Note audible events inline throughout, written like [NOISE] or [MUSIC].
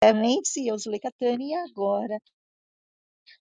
Clemente, eu sou Lecatani, e agora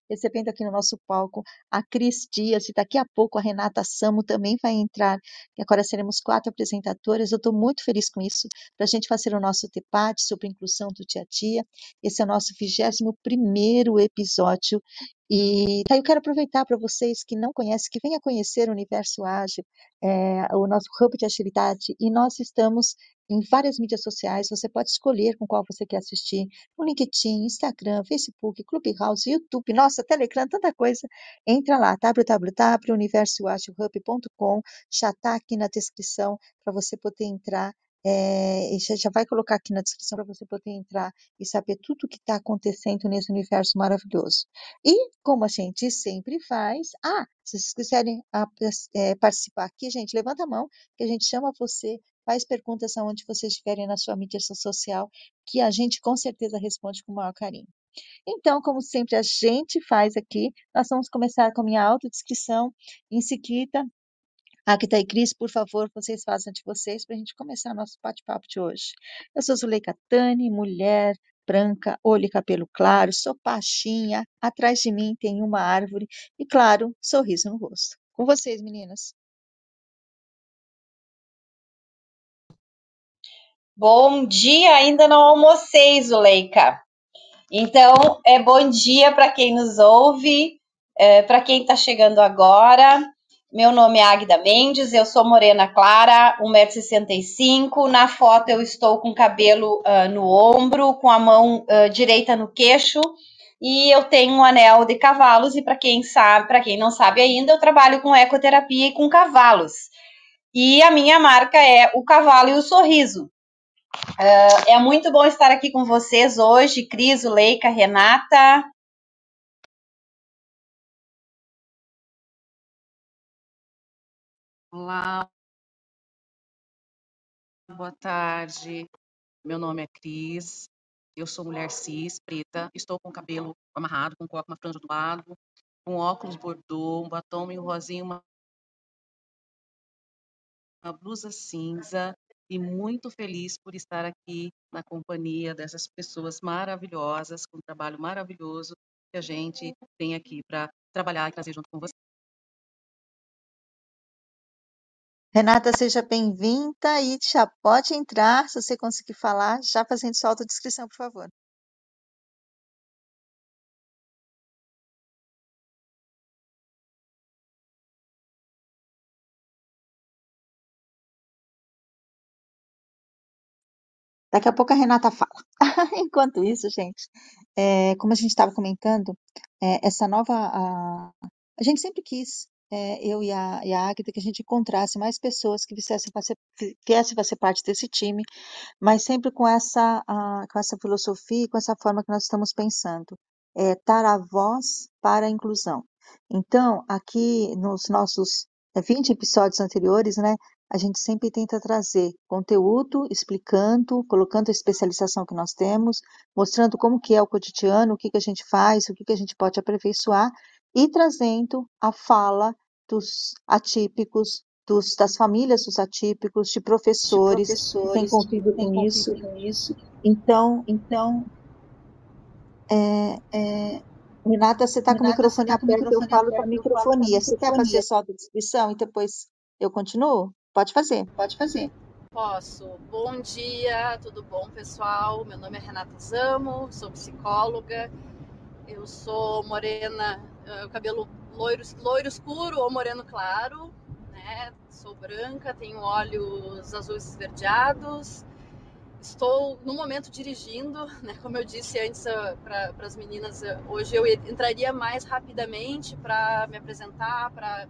recebendo aqui no nosso palco a Cris Dias, e daqui a pouco a Renata Samo também vai entrar, e agora seremos quatro apresentadoras, eu estou muito feliz com isso, para a gente fazer o nosso debate sobre inclusão do dia a dia, esse é o nosso 21 primeiro episódio, e tá, eu quero aproveitar para vocês que não conhecem, que venham conhecer o Universo Ágil, é, o nosso hub de agilidade, e nós estamos em várias mídias sociais, você pode escolher com qual você quer assistir, no LinkedIn, Instagram, Facebook, Clubhouse, YouTube, nossa, Telegram, tanta coisa. Entra lá, www.universoagilhub.com, já está aqui na descrição para você poder entrar é, já, já vai colocar aqui na descrição para você poder entrar e saber tudo o que está acontecendo nesse universo maravilhoso. E, como a gente sempre faz, ah, se vocês quiserem a, é, participar aqui, gente, levanta a mão, que a gente chama você, faz perguntas aonde vocês estiverem na sua mídia social, que a gente com certeza responde com o maior carinho. Então, como sempre a gente faz aqui, nós vamos começar com a minha autodescrição, em seguida Agatha e Cris, por favor, vocês façam de vocês para a gente começar nosso bate-papo de hoje. Eu sou Zuleika Tani, mulher, branca, olho e cabelo claro, sou baixinha, atrás de mim tem uma árvore e, claro, sorriso no rosto. Com vocês, meninas. Bom dia, ainda não almocei, Zuleika. Então, é bom dia para quem nos ouve, é, para quem está chegando agora. Meu nome é Águida Mendes, eu sou morena clara, 1,65m. Na foto eu estou com cabelo uh, no ombro, com a mão uh, direita no queixo e eu tenho um anel de cavalos. E para quem sabe, para quem não sabe ainda, eu trabalho com ecoterapia e com cavalos. E a minha marca é o cavalo e o sorriso. Uh, é muito bom estar aqui com vocês hoje, Cris, Leica, Renata. Olá, boa tarde. Meu nome é Cris. Eu sou mulher cis, preta. Estou com o cabelo amarrado, com uma franja do lado, com óculos bordô, um batom meio rosinho, uma, uma blusa cinza e muito feliz por estar aqui na companhia dessas pessoas maravilhosas, com um trabalho maravilhoso que a gente tem aqui para trabalhar e trazer junto com vocês. Renata, seja bem-vinda e já pode entrar, se você conseguir falar, já fazendo sua autodescrição, por favor. Daqui a pouco a Renata fala. [LAUGHS] Enquanto isso, gente, é, como a gente estava comentando, é, essa nova. A, a gente sempre quis é, eu e a, e a Agatha, que a gente encontrasse mais pessoas que viessem para ser parte desse time, mas sempre com essa, a, com essa filosofia e com essa forma que nós estamos pensando, é, dar a voz para a inclusão. Então, aqui nos nossos 20 é, episódios anteriores, né, a gente sempre tenta trazer conteúdo, explicando, colocando a especialização que nós temos, mostrando como que é o cotidiano, o que, que a gente faz, o que, que a gente pode aperfeiçoar, e trazendo a fala dos atípicos, dos, das famílias dos atípicos, de professores, de professores que têm convivido com, isso. com isso. Então, então é, é, Renata, você está com o microfone tá aberto, eu falo para a microfonia. Você quer fazer só a descrição e depois eu continuo? Pode fazer. Pode fazer. Posso. Bom dia, tudo bom, pessoal? Meu nome é Renata Zamo, sou psicóloga. Eu sou morena uh, cabelo loiro, loiro escuro ou moreno claro, né? Sou branca, tenho olhos azuis esverdeados. Estou no momento dirigindo, né? Como eu disse antes uh, para as meninas, uh, hoje eu entraria mais rapidamente para me apresentar, para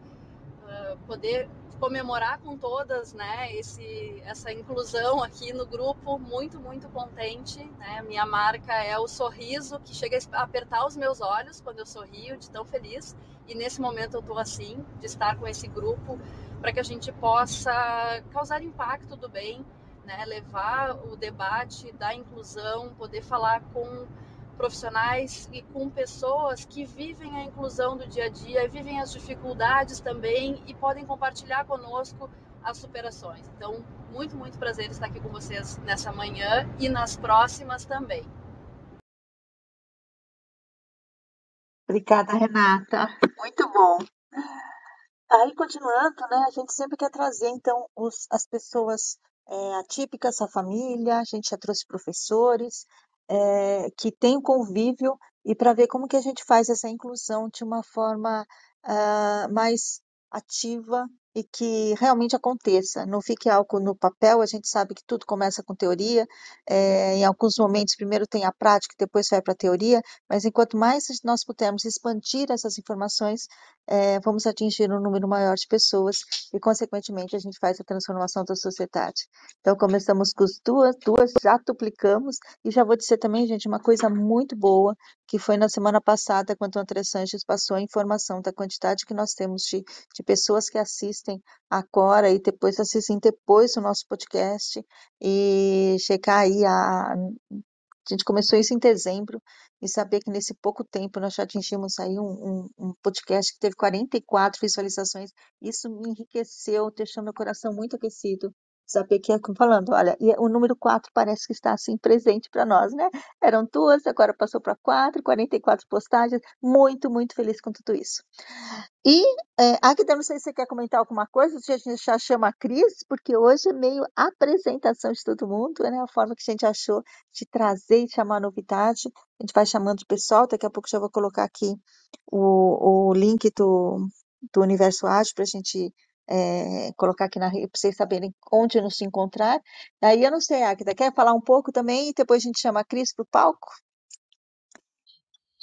poder comemorar com todas, né, esse, essa inclusão aqui no grupo, muito, muito contente, né, minha marca é o sorriso que chega a apertar os meus olhos quando eu sorrio, de tão feliz, e nesse momento eu estou assim, de estar com esse grupo, para que a gente possa causar impacto do bem, né, levar o debate da inclusão, poder falar com profissionais e com pessoas que vivem a inclusão do dia a dia, vivem as dificuldades também e podem compartilhar conosco as superações. Então, muito, muito prazer estar aqui com vocês nessa manhã e nas próximas também. Obrigada, Renata. Muito bom. Aí, continuando, né, a gente sempre quer trazer, então, os, as pessoas é, atípicas, a família, a gente já trouxe professores, é, que têm o convívio, e para ver como que a gente faz essa inclusão de uma forma ah, mais ativa e que realmente aconteça, não fique algo no papel, a gente sabe que tudo começa com teoria, é, em alguns momentos primeiro tem a prática, depois vai para a teoria, mas enquanto mais nós pudermos expandir essas informações, é, vamos atingir um número maior de pessoas e, consequentemente, a gente faz a transformação da sociedade. Então, começamos com as duas, duas já duplicamos, e já vou dizer também, gente, uma coisa muito boa, que foi na semana passada, quando o André Sanches passou a informação da quantidade que nós temos de, de pessoas que assistem agora e depois assistem depois o nosso podcast, e chegar aí a a gente começou isso em dezembro e saber que nesse pouco tempo nós já atingimos aí um, um, um podcast que teve 44 visualizações, isso me enriqueceu, deixou meu coração muito aquecido. Que, falando, olha, e o número 4 parece que está assim presente para nós, né? Eram duas, agora passou para quatro, 44 postagens, muito, muito feliz com tudo isso. E, é, Agda, não sei se você quer comentar alguma coisa, se a gente já chama a Cris, porque hoje é meio apresentação de todo mundo, né? A forma que a gente achou de trazer e chamar novidade. A gente vai chamando o pessoal, daqui a pouco já vou colocar aqui o, o link do, do Universo Ágil para a gente é, colocar aqui na rede, para vocês saberem onde nos encontrar. Aí eu não sei, Agda, quer falar um pouco também e depois a gente chama a Cris para o palco?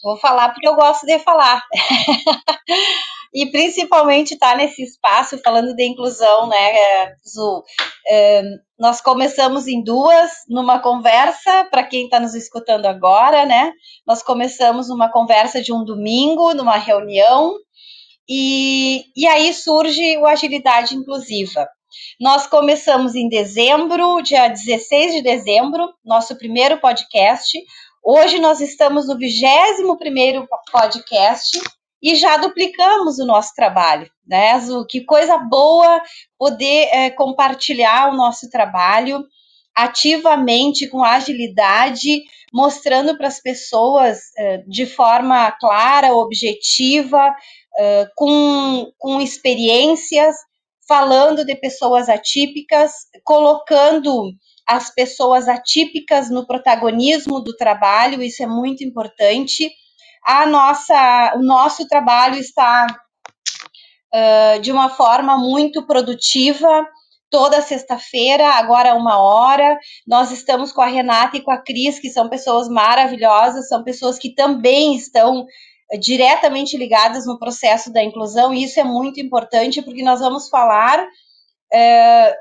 Vou falar porque eu gosto de falar. [LAUGHS] e principalmente estar tá nesse espaço falando de inclusão, né, Zu? É, nós começamos em duas, numa conversa, para quem está nos escutando agora, né? Nós começamos numa conversa de um domingo, numa reunião, e, e aí surge o Agilidade Inclusiva. Nós começamos em dezembro, dia 16 de dezembro, nosso primeiro podcast. Hoje nós estamos no 21 primeiro podcast e já duplicamos o nosso trabalho, né? Que coisa boa poder é, compartilhar o nosso trabalho ativamente, com agilidade, mostrando para as pessoas é, de forma clara, objetiva, com, com experiências, falando de pessoas atípicas, colocando as pessoas atípicas no protagonismo do trabalho, isso é muito importante a nossa, o nosso trabalho está uh, de uma forma muito produtiva. Toda sexta-feira, agora uma hora, nós estamos com a Renata e com a Cris, que são pessoas maravilhosas, são pessoas que também estão diretamente ligadas no processo da inclusão, e isso é muito importante, porque nós vamos falar é,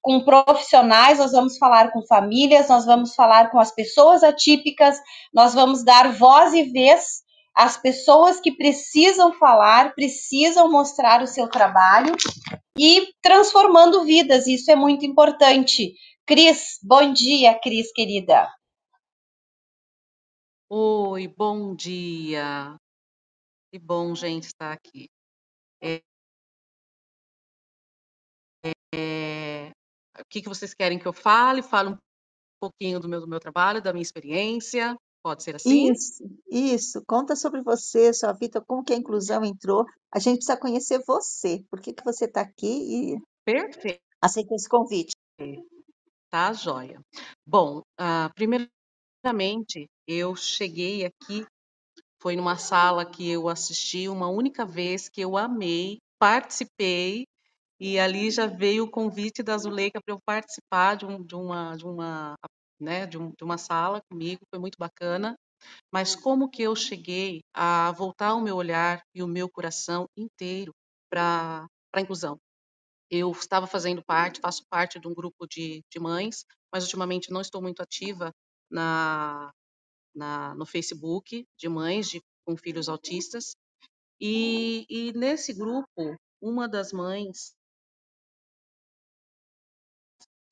com profissionais, nós vamos falar com famílias, nós vamos falar com as pessoas atípicas, nós vamos dar voz e vez às pessoas que precisam falar, precisam mostrar o seu trabalho e transformando vidas, isso é muito importante. Cris, bom dia, Cris, querida. Oi, bom dia. Que bom, gente, estar aqui. É, é, o que, que vocês querem que eu fale? Fale um pouquinho do meu, do meu trabalho, da minha experiência. Pode ser assim? Isso, isso. Conta sobre você, sua vida, como que a inclusão entrou. A gente precisa conhecer você. Por que, que você está aqui e Perfeito. aceitou esse convite? Tá, joia. Bom, uh, primeiramente, eu cheguei aqui, foi numa sala que eu assisti uma única vez, que eu amei, participei, e ali já veio o convite da Zuleika para eu participar de, um, de, uma, de, uma, né, de, um, de uma sala comigo, foi muito bacana. Mas como que eu cheguei a voltar o meu olhar e o meu coração inteiro para a inclusão? Eu estava fazendo parte, faço parte de um grupo de, de mães, mas ultimamente não estou muito ativa na, na, no Facebook de mães de, com filhos autistas. E, e nesse grupo, uma das mães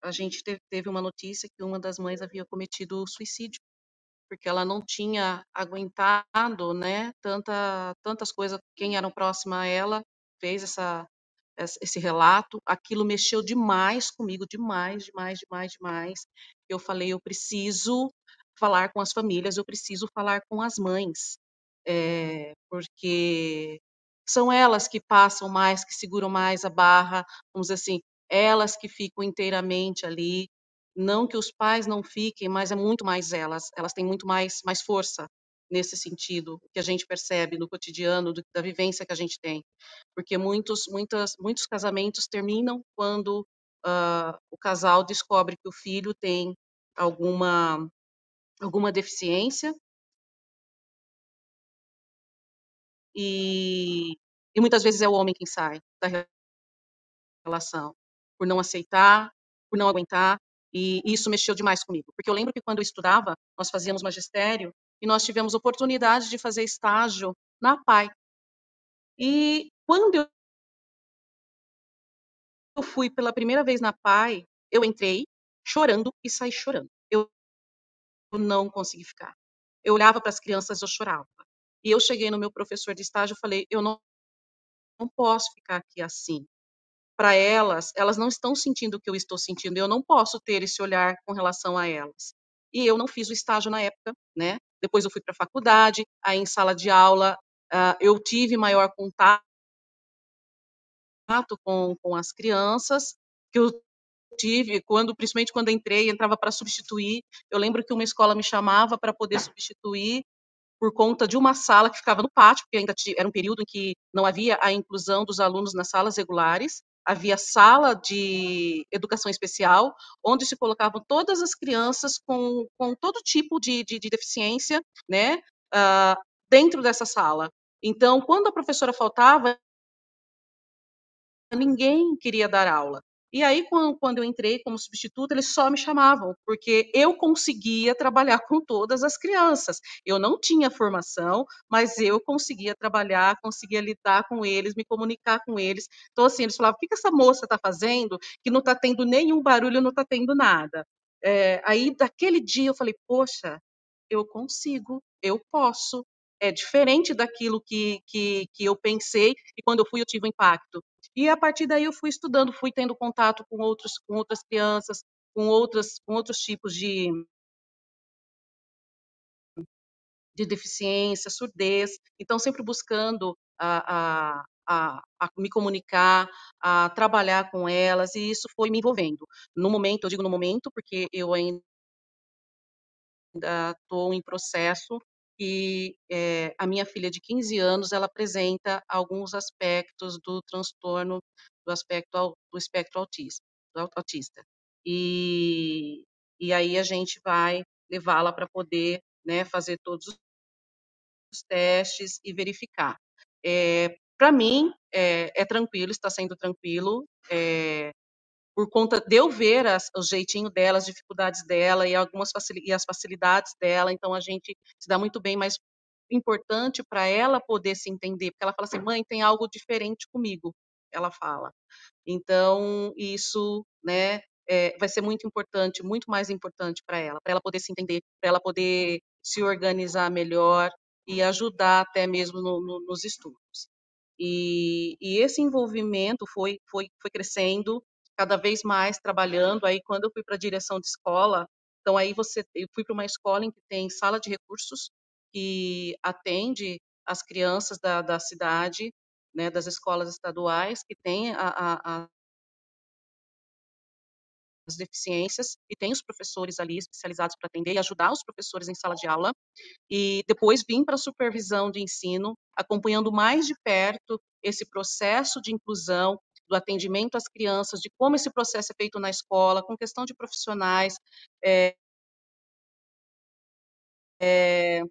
a gente teve, uma notícia que uma das mães havia cometido suicídio, porque ela não tinha aguentado, né, tanta, tantas coisas, quem eram próxima a ela fez essa, esse relato, aquilo mexeu demais comigo, demais, demais, demais, demais. Eu falei, eu preciso falar com as famílias, eu preciso falar com as mães. é, porque são elas que passam mais, que seguram mais a barra, vamos dizer assim, elas que ficam inteiramente ali, não que os pais não fiquem, mas é muito mais elas, elas têm muito mais, mais força nesse sentido, que a gente percebe no cotidiano, do, da vivência que a gente tem, porque muitos, muitas, muitos casamentos terminam quando uh, o casal descobre que o filho tem alguma, alguma deficiência e, e muitas vezes é o homem quem sai da relação, por não aceitar, por não aguentar, e isso mexeu demais comigo, porque eu lembro que quando eu estudava, nós fazíamos magistério e nós tivemos oportunidade de fazer estágio na PAI. E quando eu fui pela primeira vez na PAI, eu entrei chorando e saí chorando. Não consegui ficar. Eu olhava para as crianças, eu chorava. E eu cheguei no meu professor de estágio e falei: eu não, não posso ficar aqui assim. Para elas, elas não estão sentindo o que eu estou sentindo. Eu não posso ter esse olhar com relação a elas. E eu não fiz o estágio na época, né? Depois eu fui para a faculdade, aí em sala de aula uh, eu tive maior contato com, com as crianças, que eu tive, quando, principalmente quando entrei, entrava para substituir. Eu lembro que uma escola me chamava para poder substituir por conta de uma sala que ficava no pátio, porque ainda era um período em que não havia a inclusão dos alunos nas salas regulares, havia sala de educação especial, onde se colocavam todas as crianças com, com todo tipo de, de, de deficiência, né, uh, dentro dessa sala. Então, quando a professora faltava, ninguém queria dar aula. E aí, quando eu entrei como substituta, eles só me chamavam, porque eu conseguia trabalhar com todas as crianças. Eu não tinha formação, mas eu conseguia trabalhar, conseguia lidar com eles, me comunicar com eles. Então, assim, eles falavam: o que essa moça está fazendo que não está tendo nenhum barulho, não está tendo nada? É, aí, daquele dia, eu falei: poxa, eu consigo, eu posso. É diferente daquilo que, que, que eu pensei, e quando eu fui, eu tive um impacto. E a partir daí eu fui estudando, fui tendo contato com outros, com outras crianças, com outras, com outros tipos de de deficiência, surdez. Então sempre buscando a, a, a, a, me comunicar, a trabalhar com elas, e isso foi me envolvendo. No momento, eu digo no momento, porque eu ainda estou em processo e é, a minha filha de 15 anos, ela apresenta alguns aspectos do transtorno, do aspecto do espectro autista, do autista. E, e aí a gente vai levá-la para poder né, fazer todos os testes e verificar. É, para mim, é, é, tranquilo, está sendo tranquilo, por conta de eu ver as, o jeitinho dela, as dificuldades dela e algumas e as facilidades dela, então a gente se dá muito bem, mas importante para ela poder se entender, porque ela fala assim, mãe, tem algo diferente comigo, ela fala. Então, isso, né, é, vai ser muito importante, muito mais importante para ela, para ela poder se entender, para ela poder se organizar melhor e ajudar até mesmo no, no, nos estudos. E, e, esse envolvimento foi, foi, foi crescendo, cada vez mais trabalhando. Aí, quando eu fui para a direção de escola, então aí você, eu fui para uma escola em que tem sala de recursos que atende as crianças da, da cidade, né, das escolas estaduais que tem a, a, a as deficiências e tem os professores ali especializados para atender e ajudar os professores em sala de aula e depois vim para a supervisão de ensino, acompanhando mais de perto esse processo de inclusão do atendimento às crianças, de como esse processo é feito na escola, com questão de profissionais, é, é,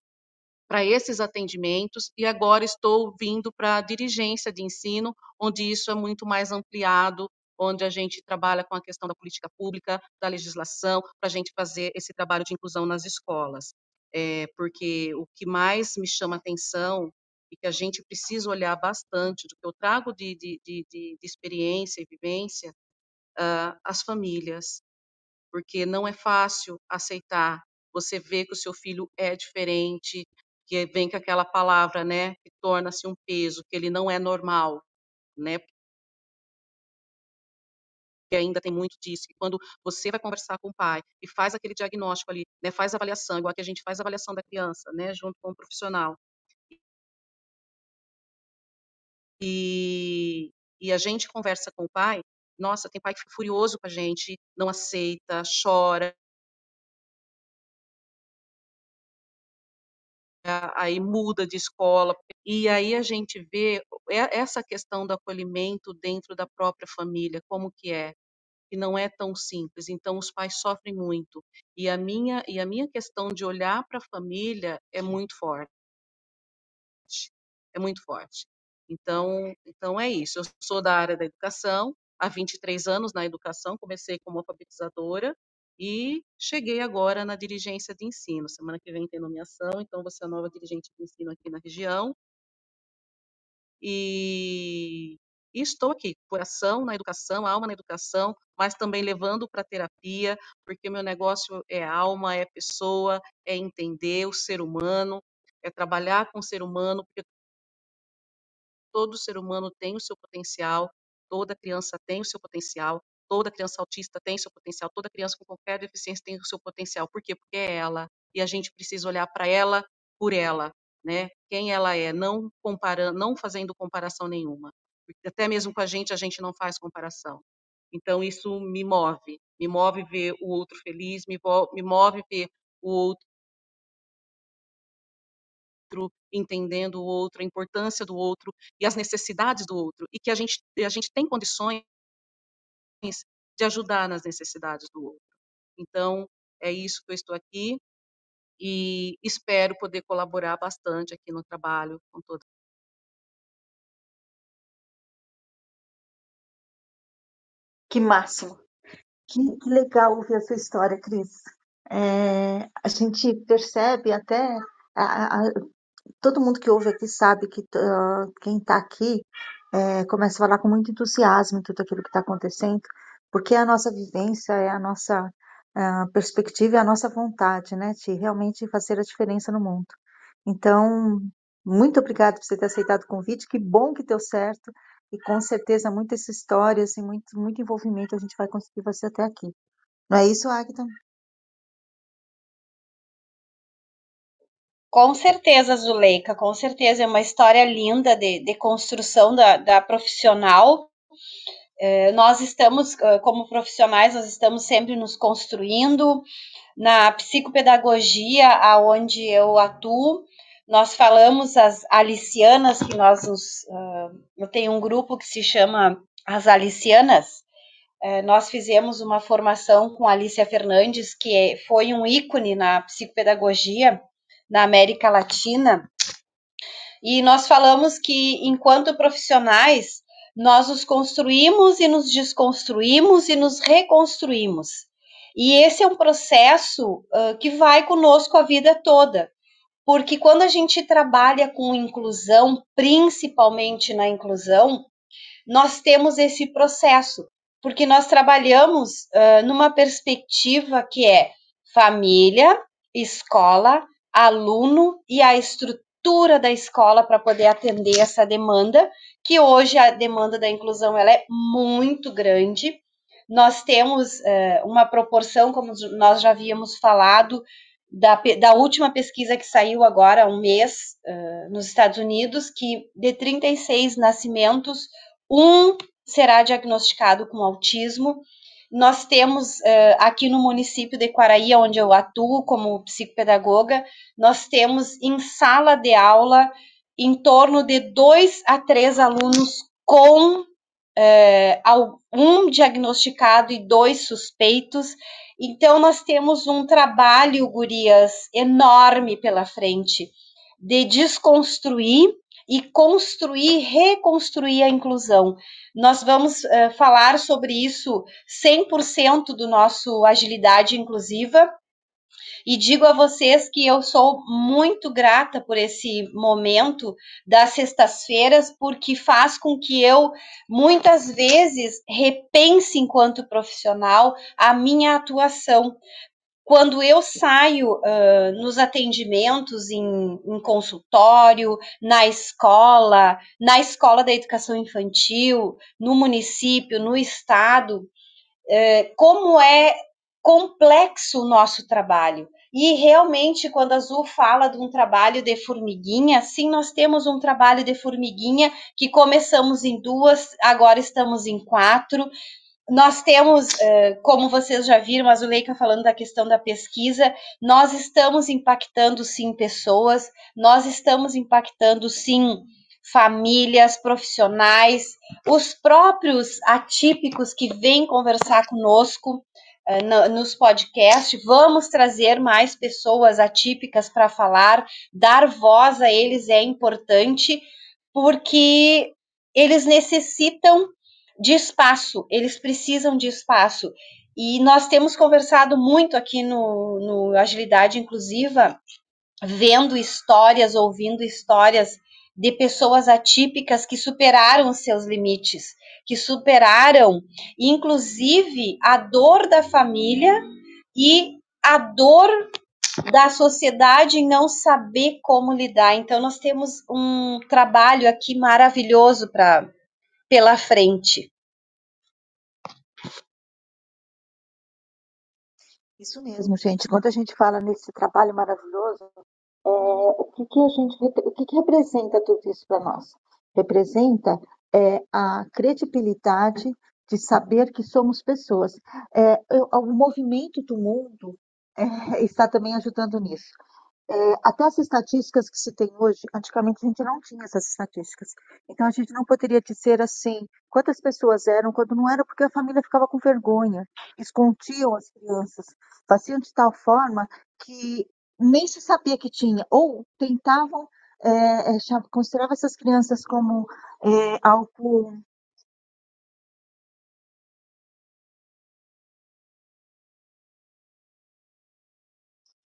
para esses atendimentos, e agora estou vindo para a dirigência de ensino, onde isso é muito mais ampliado, onde a gente trabalha com a questão da política pública, da legislação, para a gente fazer esse trabalho de inclusão nas escolas. É, porque o que mais me chama atenção e que a gente precisa olhar bastante, do que eu trago de, de, de, de experiência e vivência, uh, as famílias, porque não é fácil aceitar você vê que o seu filho é diferente, que vem com aquela palavra, né, que torna-se um peso, que ele não é normal, né? Que ainda tem muito disso, que quando você vai conversar com o pai e faz aquele diagnóstico ali, né, faz avaliação, igual que a gente faz a avaliação da criança, né, junto com o profissional, e, e a gente conversa com o pai, nossa, tem pai que fica furioso com a gente, não aceita, chora, aí muda de escola. E aí a gente vê essa questão do acolhimento dentro da própria família, como que é, que não é tão simples. Então os pais sofrem muito. E a minha e a minha questão de olhar para a família é muito forte. É muito forte. Então, então é isso. Eu sou da área da educação, há 23 anos na educação, comecei como alfabetizadora e cheguei agora na dirigência de ensino. Semana que vem tem nomeação, então você é a nova dirigente de ensino aqui na região. E, e estou aqui, coração na educação, alma na educação, mas também levando para terapia, porque meu negócio é alma, é pessoa, é entender o ser humano, é trabalhar com o ser humano, porque todo ser humano tem o seu potencial, toda criança tem o seu potencial, toda criança autista tem o seu potencial, toda criança com qualquer deficiência tem o seu potencial. Por quê? Porque é ela. E a gente precisa olhar para ela por ela, né? Quem ela é, não comparando, não fazendo comparação nenhuma. Até mesmo com a gente, a gente não faz comparação. Então isso me move, me move ver o outro feliz, me move ver o outro outro, entendendo o outro, a importância do outro e as necessidades do outro, e que a gente, a gente tem condições de ajudar nas necessidades do outro. Então, é isso que eu estou aqui e espero poder colaborar bastante aqui no trabalho com toda Que máximo! Que, que legal ouvir a sua história, Cris. É, a gente percebe até a, a, todo mundo que ouve aqui sabe que uh, quem está aqui é, começa a falar com muito entusiasmo tudo aquilo que está acontecendo, porque é a nossa vivência, é a nossa uh, perspectiva, é a nossa vontade, né, de realmente fazer a diferença no mundo. Então, muito obrigada por você ter aceitado o convite, que bom que deu certo, e com certeza muitas histórias e muito, muito envolvimento a gente vai conseguir fazer até aqui. Não é isso, Agatha? Com certeza, Zuleika, com certeza. É uma história linda de, de construção da, da profissional. É, nós estamos, como profissionais, nós estamos sempre nos construindo. Na psicopedagogia, aonde eu atuo, nós falamos as alicianas, que nós nos, uh, eu tenho um grupo que se chama as alicianas, é, nós fizemos uma formação com Alicia Fernandes, que é, foi um ícone na psicopedagogia, na América Latina. E nós falamos que, enquanto profissionais, nós nos construímos e nos desconstruímos e nos reconstruímos. E esse é um processo uh, que vai conosco a vida toda, porque quando a gente trabalha com inclusão, principalmente na inclusão, nós temos esse processo, porque nós trabalhamos uh, numa perspectiva que é família, escola, aluno e a estrutura da escola para poder atender essa demanda, que hoje a demanda da inclusão ela é muito grande. Nós temos é, uma proporção, como nós já havíamos falado, da, da última pesquisa que saiu agora há um mês uh, nos Estados Unidos, que de 36 nascimentos, um será diagnosticado com autismo nós temos uh, aqui no município de Quaraí, onde eu atuo como psicopedagoga, nós temos em sala de aula em torno de dois a três alunos com uh, um diagnosticado e dois suspeitos. Então, nós temos um trabalho, gurias, enorme pela frente de desconstruir e construir, reconstruir a inclusão. Nós vamos uh, falar sobre isso 100% do nosso Agilidade Inclusiva. E digo a vocês que eu sou muito grata por esse momento das sextas-feiras, porque faz com que eu, muitas vezes, repense enquanto profissional a minha atuação, quando eu saio uh, nos atendimentos em, em, consultório, na escola, na escola da educação infantil, no município, no estado, uh, como é complexo o nosso trabalho. E realmente, quando a Azul fala de um trabalho de formiguinha, sim, nós temos um trabalho de formiguinha que começamos em duas, agora estamos em quatro. Nós temos, como vocês já viram, a Zuleika falando da questão da pesquisa, nós estamos impactando sim pessoas, nós estamos impactando sim famílias, profissionais, os próprios atípicos que vêm conversar conosco uh, nos podcasts. Vamos trazer mais pessoas atípicas para falar, dar voz a eles é importante, porque eles necessitam de espaço, eles precisam de espaço. E nós temos conversado muito aqui no, no Agilidade Inclusiva, vendo histórias, ouvindo histórias de pessoas atípicas que superaram os seus limites, que superaram, inclusive, a dor da família e a dor da sociedade em não saber como lidar. Então, nós temos um trabalho aqui maravilhoso para pela frente. Isso mesmo, gente. Quando a gente fala nesse trabalho maravilhoso, é, o que, que a gente, o que, que representa tudo isso para nós? Representa é, a credibilidade de saber que somos pessoas. É, o movimento do mundo é, [LAUGHS] está também ajudando nisso. É, até as estatísticas que se tem hoje, antigamente a gente não tinha essas estatísticas. Então a gente não poderia dizer assim quantas pessoas eram, quando não era, porque a família ficava com vergonha, escondiam as crianças, faziam de tal forma que nem se sabia que tinha, ou tentavam é, é, considerar essas crianças como é, algo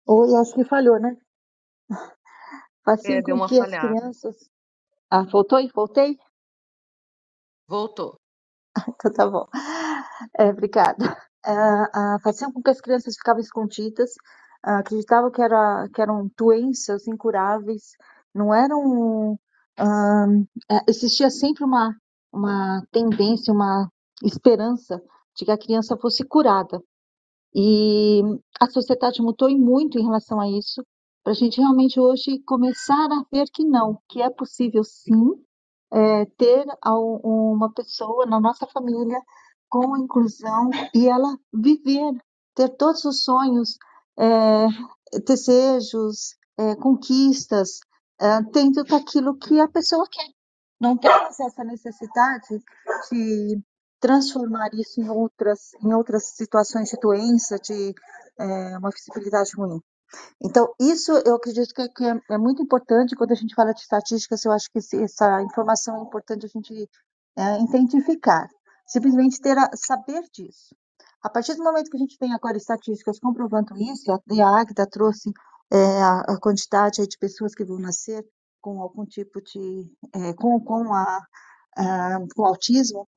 Oi, acho que falhou, né? Assim É, deu com uma que as falhada. crianças. Ah, voltou? Voltei? Voltou. [LAUGHS] Então tá bom. É, obrigada. Ah, ah, faziam com que as crianças ficavam escondidas, ah, acreditavam que, era, que eram doenças incuráveis, não eram. ah, é, existia sempre uma, uma tendência, uma esperança de que a criança fosse curada. E a sociedade mudou e muito em relação a isso, para a gente realmente hoje começar a ver que não, que é possível sim é, ter uma pessoa na nossa família com inclusão e ela viver, ter todos os sonhos, é, desejos, é, conquistas, dentro daquilo que a pessoa quer. Não temos essa necessidade de transformar isso em outras, em outras situações de doença, de uma visibilidade ruim. Então, isso eu acredito que, é, que é, é muito importante quando a gente fala de estatísticas, eu acho que essa informação é importante a gente é, identificar, simplesmente ter a, saber disso. A partir do momento que a gente tem agora estatísticas comprovando isso, a, a Agda trouxe é, a, a, quantidade de pessoas que vão nascer com algum tipo de, é, com, com, a, com autismo,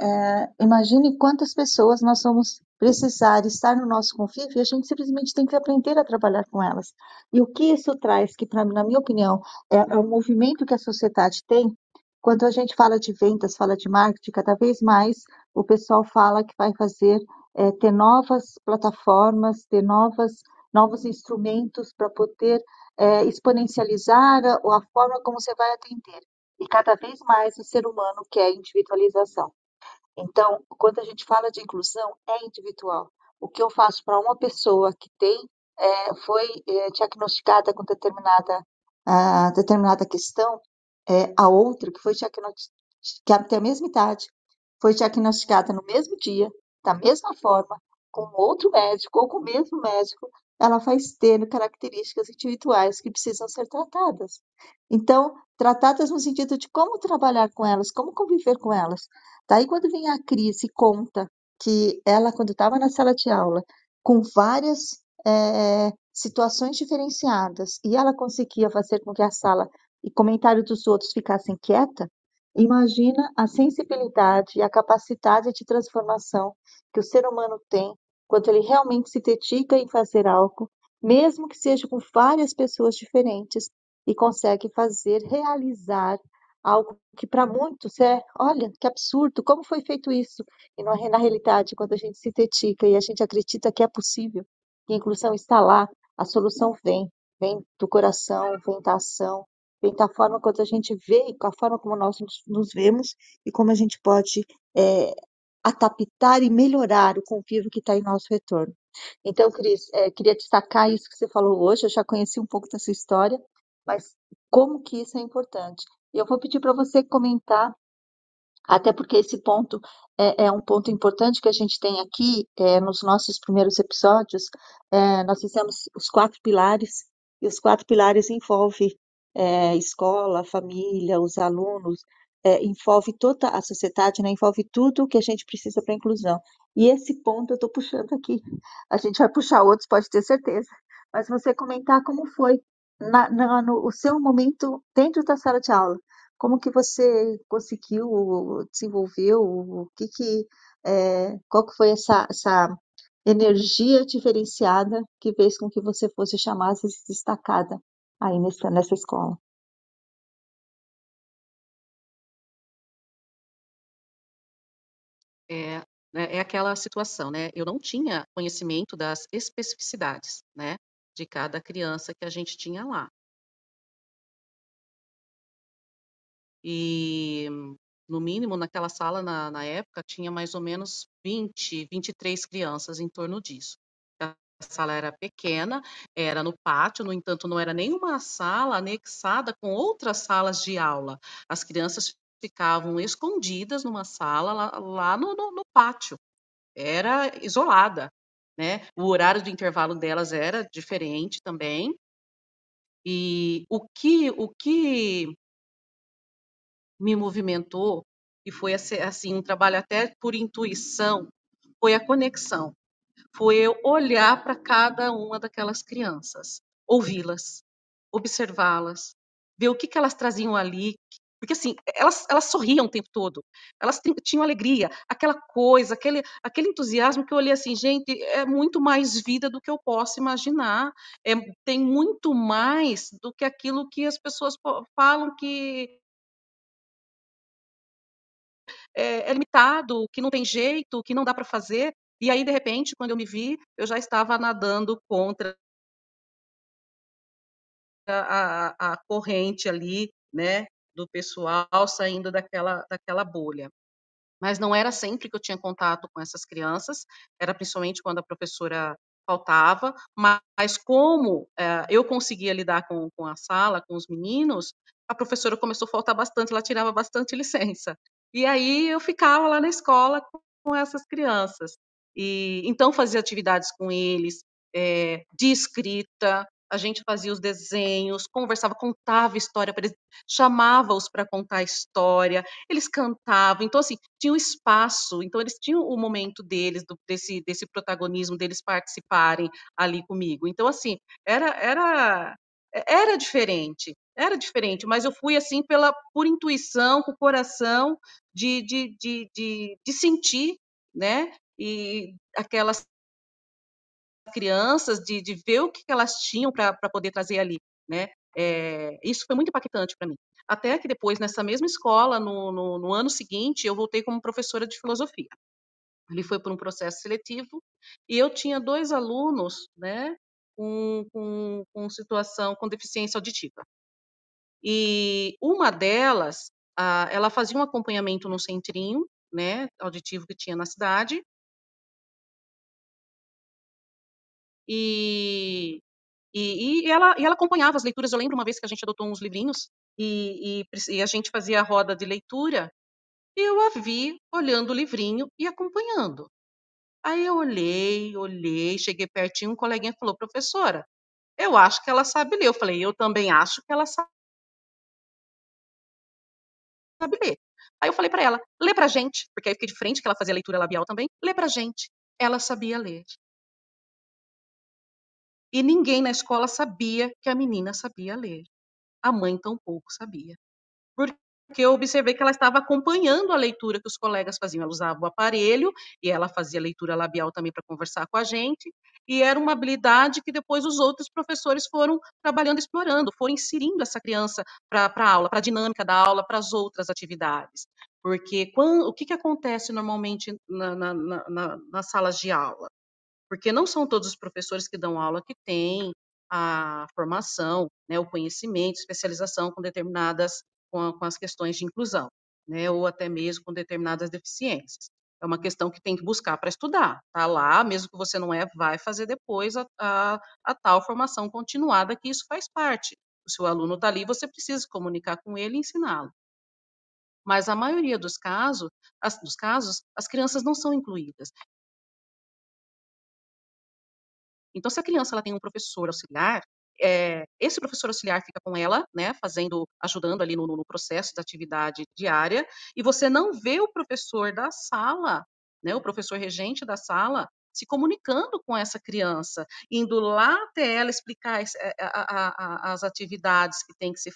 é, imagine quantas pessoas nós vamos precisar estar no nosso convívio e a gente simplesmente tem que aprender a trabalhar com elas. E o que isso traz, que para na minha opinião é, é o movimento que a sociedade tem, quando a gente fala de vendas, fala de marketing, cada vez mais o pessoal fala que vai fazer é, ter novas plataformas, ter novas, novos instrumentos para poder é, exponencializar a, a forma como você vai atender. E cada vez mais o ser humano quer individualização. Então, quando a gente fala de inclusão, é individual. O que eu faço para uma pessoa que tem, é, foi é, diagnosticada com determinada, uh, determinada questão, é, a outra que foi diagnosticada, tem a mesma idade, foi diagnosticada no mesmo dia, da mesma forma, com outro médico ou com o mesmo médico, ela vai ter características individuais que precisam ser tratadas. Então, tratadas no sentido de como trabalhar com elas, como conviver com elas. Daí, quando vem a Cris e conta que ela, quando estava na sala de aula, com várias é, situações diferenciadas, e ela conseguia fazer com que a sala e comentário dos outros ficassem quieta, imagina a sensibilidade e a capacidade de transformação que o ser humano tem quando ele realmente se dedica em fazer algo, mesmo que seja com várias pessoas diferentes, e consegue fazer, realizar algo que para muitos é, olha, que absurdo, como foi feito isso? E na, na realidade, quando a gente se dedica e a gente acredita que é possível, que a inclusão está lá, a solução vem, vem do coração, vem da ação, vem da forma quando a gente vê e com a forma como nós nos, nos vemos e como a gente pode é, adaptar e melhorar o convívio que está em nosso retorno. Então, Cris, é, queria destacar isso que você falou hoje, eu já conheci um pouco da sua história, mas como que isso é importante. E eu vou pedir para você comentar até porque esse ponto é, é, um ponto importante que a gente tem aqui é, nos nossos primeiros episódios. É, nós fizemos os quatro pilares, e os quatro pilares envolvem é, escola, família, os alunos, é, envolve toda a sociedade, né, envolve tudo que a gente precisa para a inclusão. E esse ponto eu estou puxando aqui. A gente vai puxar outros, pode ter certeza. Mas você comentar como foi na, na, no o seu momento dentro da sala de aula como que você conseguiu, desenvolveu, o que que, é, qual que foi essa, essa energia diferenciada que fez com que você fosse chamada destacada aí nessa, nessa escola? Né, é aquela situação, né? Eu não tinha conhecimento das especificidades, né, de cada criança que a gente tinha lá. E, no mínimo, naquela sala, na, na época, tinha mais ou menos 20, 23 crianças em torno disso. A sala era pequena, era no pátio, no entanto, não era nenhuma sala anexada com outras salas de aula. As crianças ficavam escondidas numa sala lá, lá no, no, no pátio. Era isolada, né? O horário do intervalo delas era diferente também. E o que, o que me movimentou e foi assim um trabalho até por intuição, foi a conexão. Foi eu olhar para cada uma daquelas crianças, ouvi-las, observá-las, ver o que, que elas traziam ali, porque assim, elas, elas sorriam o tempo todo, elas tinham alegria, aquela coisa, aquele, aquele entusiasmo que eu olhei assim, gente, é muito mais vida do que eu posso imaginar, é, tem muito mais do que aquilo que as pessoas falam que é, é limitado, que não tem jeito, que não dá para fazer. E aí, de repente, quando eu me vi, eu já estava nadando contra a, a corrente ali, né, do pessoal saindo daquela, daquela bolha. Mas não era sempre que eu tinha contato com essas crianças, era principalmente quando a professora faltava, mas como é, eu conseguia lidar com, com a sala, com os meninos, a professora começou a faltar bastante, ela tirava bastante [LAUGHS] licença. E aí eu ficava lá na escola com essas crianças. E então fazia atividades com eles, é, de escrita, a gente fazia os desenhos, conversava, contava história para eles, chamava-os para contar história, eles cantavam, então assim, tinha um espaço, então eles tinham o momento deles, do, desse, desse protagonismo, deles participarem ali comigo. Então assim, era, era, era diferente, era diferente, mas eu fui assim pela por intuição, com o coração de, de, de, de, de sentir, né? E aquelas crianças, de, de ver o que elas tinham para poder trazer ali, né? É, isso foi muito impactante para mim. Até que depois, nessa mesma escola, no, no, no, ano seguinte, eu voltei como professora de filosofia. Ele foi por um processo seletivo e eu tinha dois alunos, né, com, com, com situação, com deficiência auditiva. E uma delas, ah, ela fazia um acompanhamento no centrinho, né, auditivo que tinha na cidade. E, e, e, ela, e ela acompanhava as leituras. Eu lembro uma vez que a gente adotou uns livrinhos e, e, e a gente fazia a roda de leitura. Eu a vi olhando o livrinho e acompanhando. Aí eu olhei, olhei, cheguei pertinho, um coleguinha falou, professora, eu acho que ela sabe ler. Eu falei, eu também acho que ela sabe sabe ler. Aí eu falei para ela, lê pra gente, porque aí eu fiquei de frente, que ela fazia leitura labial também, lê pra gente. Ela sabia ler. E ninguém na escola sabia que a menina sabia ler. A mãe tampouco sabia. Porque eu observei que ela estava acompanhando a leitura que os colegas faziam. Ela usava o aparelho e ela fazia leitura labial também para conversar com a gente. E era uma habilidade que depois os outros professores foram trabalhando, explorando, foram inserindo essa criança para a aula, para a dinâmica da aula, para as outras atividades. Porque quando, o que, que acontece normalmente na, na, na, nas salas de aula? Porque não são todos os professores que dão aula que têm a formação, né, o conhecimento, especialização com determinadas, com, com as questões de inclusão, né, ou até mesmo com determinadas deficiências. É uma questão que tem que buscar para estudar, tá lá, mesmo que você não é, vai fazer depois a, a, a tal formação continuada, que isso faz parte. O seu aluno está ali, você precisa comunicar com ele e ensiná-lo. Mas a maioria dos casos, as, dos casos, as crianças não são incluídas. Então, se a criança ela tem um professor auxiliar, é, esse professor auxiliar fica com ela, né, fazendo, ajudando ali no, no, processo da atividade diária, e você não vê o professor da sala, né, o professor regente da sala, se comunicando com essa criança, indo lá até ela explicar as, eh, a, a, as atividades que tem que ser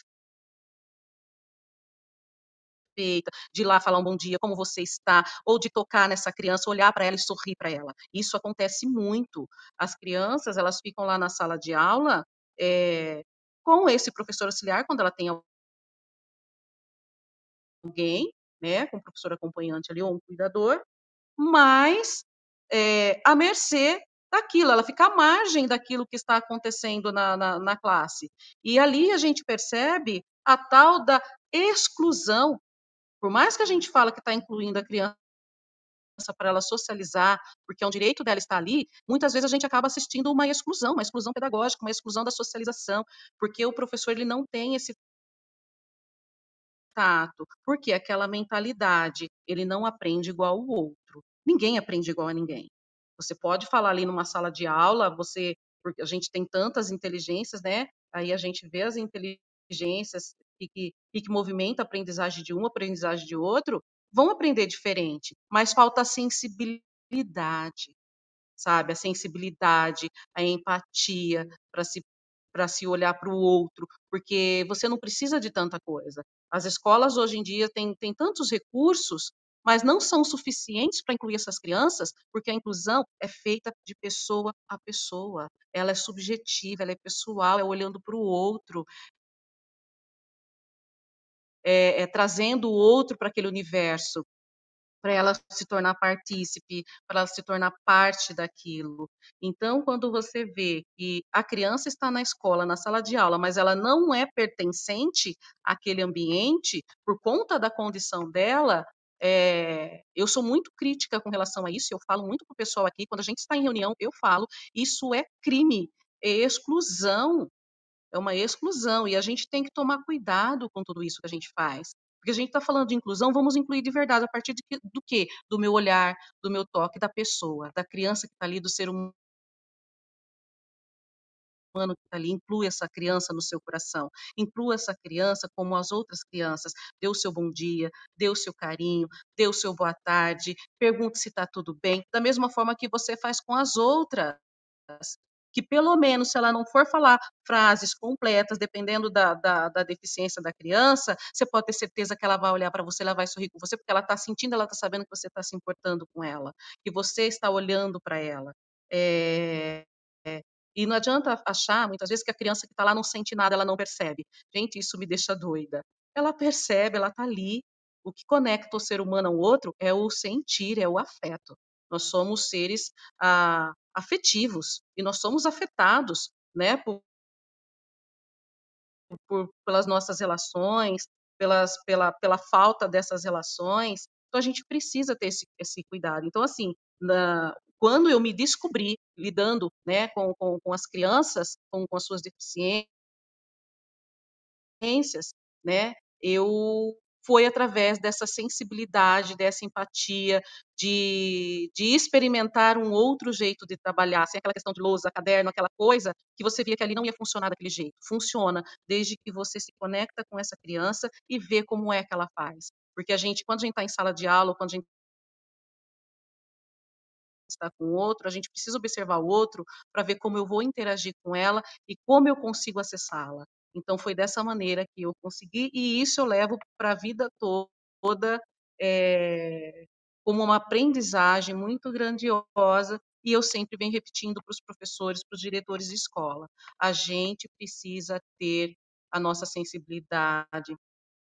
feita, de ir lá falar um bom dia, como você está, ou de tocar nessa criança, olhar para ela e sorrir para ela. Isso acontece muito. As crianças, elas ficam lá na sala de aula é, com esse professor auxiliar, quando ela tem alguém, né, com um professor acompanhante ali, ou um cuidador, mas é, à mercê daquilo, ela fica à margem daquilo que está acontecendo na, na, na classe. E ali a gente percebe a tal da exclusão por mais que a gente fala que está incluindo a criança para ela socializar, porque é um direito dela estar ali, muitas vezes a gente acaba assistindo uma exclusão, uma exclusão pedagógica, uma exclusão da socialização, porque o professor ele não tem esse tato, porque aquela mentalidade, ele não aprende igual o outro. Ninguém aprende igual a ninguém. Você pode falar ali numa sala de aula, você, porque a gente tem tantas inteligências, né? Aí a gente vê as inteligências e que, e que movimenta a aprendizagem de um, a aprendizagem de outro, vão aprender diferente, mas falta a sensibilidade, sabe? A sensibilidade, a empatia para se para se olhar para o outro, porque você não precisa de tanta coisa. As escolas hoje em dia têm, têm tantos recursos, mas não são suficientes para incluir essas crianças, porque a inclusão é feita de pessoa a pessoa. Ela é subjetiva, ela é pessoal, é olhando para o outro, é, é, trazendo o outro para aquele universo, para ela se tornar partícipe, para ela se tornar parte daquilo. Então, quando você vê que a criança está na escola, na sala de aula, mas ela não é pertencente àquele ambiente por conta da condição dela, é, eu sou muito crítica com relação a isso. Eu falo muito para o pessoal aqui, quando a gente está em reunião, eu falo, isso é crime, é exclusão é uma exclusão e a gente tem que tomar cuidado com tudo isso que a gente faz. Porque a gente está falando de inclusão, vamos incluir de verdade a partir que, do quê? Do meu olhar, do meu toque, da pessoa, da criança que está ali, do ser humano que está ali, inclui essa criança no seu coração, inclua essa criança como as outras crianças, dê o seu bom dia, dê o seu carinho, dê o seu boa tarde, pergunte se está tudo bem, da mesma forma que você faz com as outras que pelo menos se ela não for falar frases completas, dependendo da, da, da deficiência da criança, você pode ter certeza que ela vai olhar para você, ela vai sorrir com você, porque ela está sentindo, ela está sabendo que você está se importando com ela, que você está olhando para ela. É, é, e não adianta achar, muitas vezes, que a criança que está lá não sente nada, ela não percebe. Gente, isso me deixa doida. Ela percebe, ela está ali. O que conecta o ser humano ao outro é o sentir, é o afeto. Nós somos seres ah, afetivos e nós somos afetados, né, por, por, pelas nossas relações, pelas, pela, pela falta dessas relações. Então a gente precisa ter esse, esse cuidado. Então assim, na, quando eu me descobri lidando, né, com, com, com as crianças, com, com as suas deficiências, né, eu foi através dessa sensibilidade, dessa empatia, de, de experimentar um outro jeito de trabalhar, sem aquela questão de lousa, caderno, aquela coisa que você via que ali não ia funcionar daquele jeito. Funciona desde que você se conecta com essa criança e vê como é que ela faz. Porque a gente, quando a gente está em sala de aula, quando a gente está com o outro, a gente precisa observar o outro para ver como eu vou interagir com ela e como eu consigo acessá-la. Então, foi dessa maneira que eu consegui, e isso eu levo para a vida toda é, como uma aprendizagem muito grandiosa, e eu sempre venho repetindo para os professores, para os diretores de escola: a gente precisa ter a nossa sensibilidade,